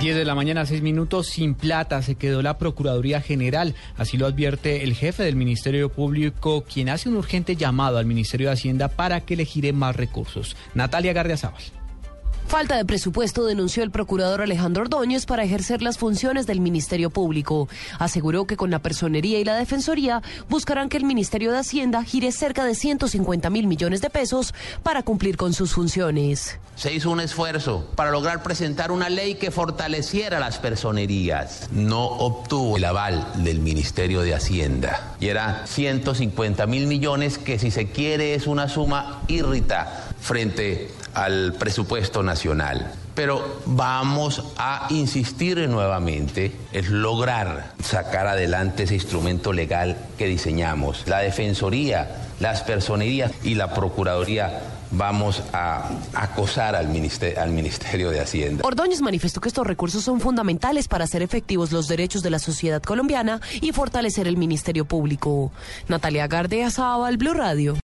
10 de la mañana, 6 minutos, sin plata se quedó la Procuraduría General. Así lo advierte el jefe del Ministerio Público, quien hace un urgente llamado al Ministerio de Hacienda para que le gire más recursos. Natalia Gardiazabal. Falta de presupuesto denunció el procurador Alejandro Ordóñez para ejercer las funciones del Ministerio Público. Aseguró que con la personería y la defensoría buscarán que el Ministerio de Hacienda gire cerca de 150 mil millones de pesos para cumplir con sus funciones. Se hizo un esfuerzo para lograr presentar una ley que fortaleciera las personerías. No obtuvo el aval del Ministerio de Hacienda. Y era 150 mil millones que si se quiere es una suma irrita frente al presupuesto nacional. Pero vamos a insistir nuevamente, es lograr sacar adelante ese instrumento legal que diseñamos. La Defensoría, las personerías y la Procuraduría vamos a acosar al ministerio, de Hacienda. Ordóñez manifestó que estos recursos son fundamentales para hacer efectivos los derechos de la sociedad colombiana y fortalecer el Ministerio Público. Natalia Gardea Sábal, Blue Radio.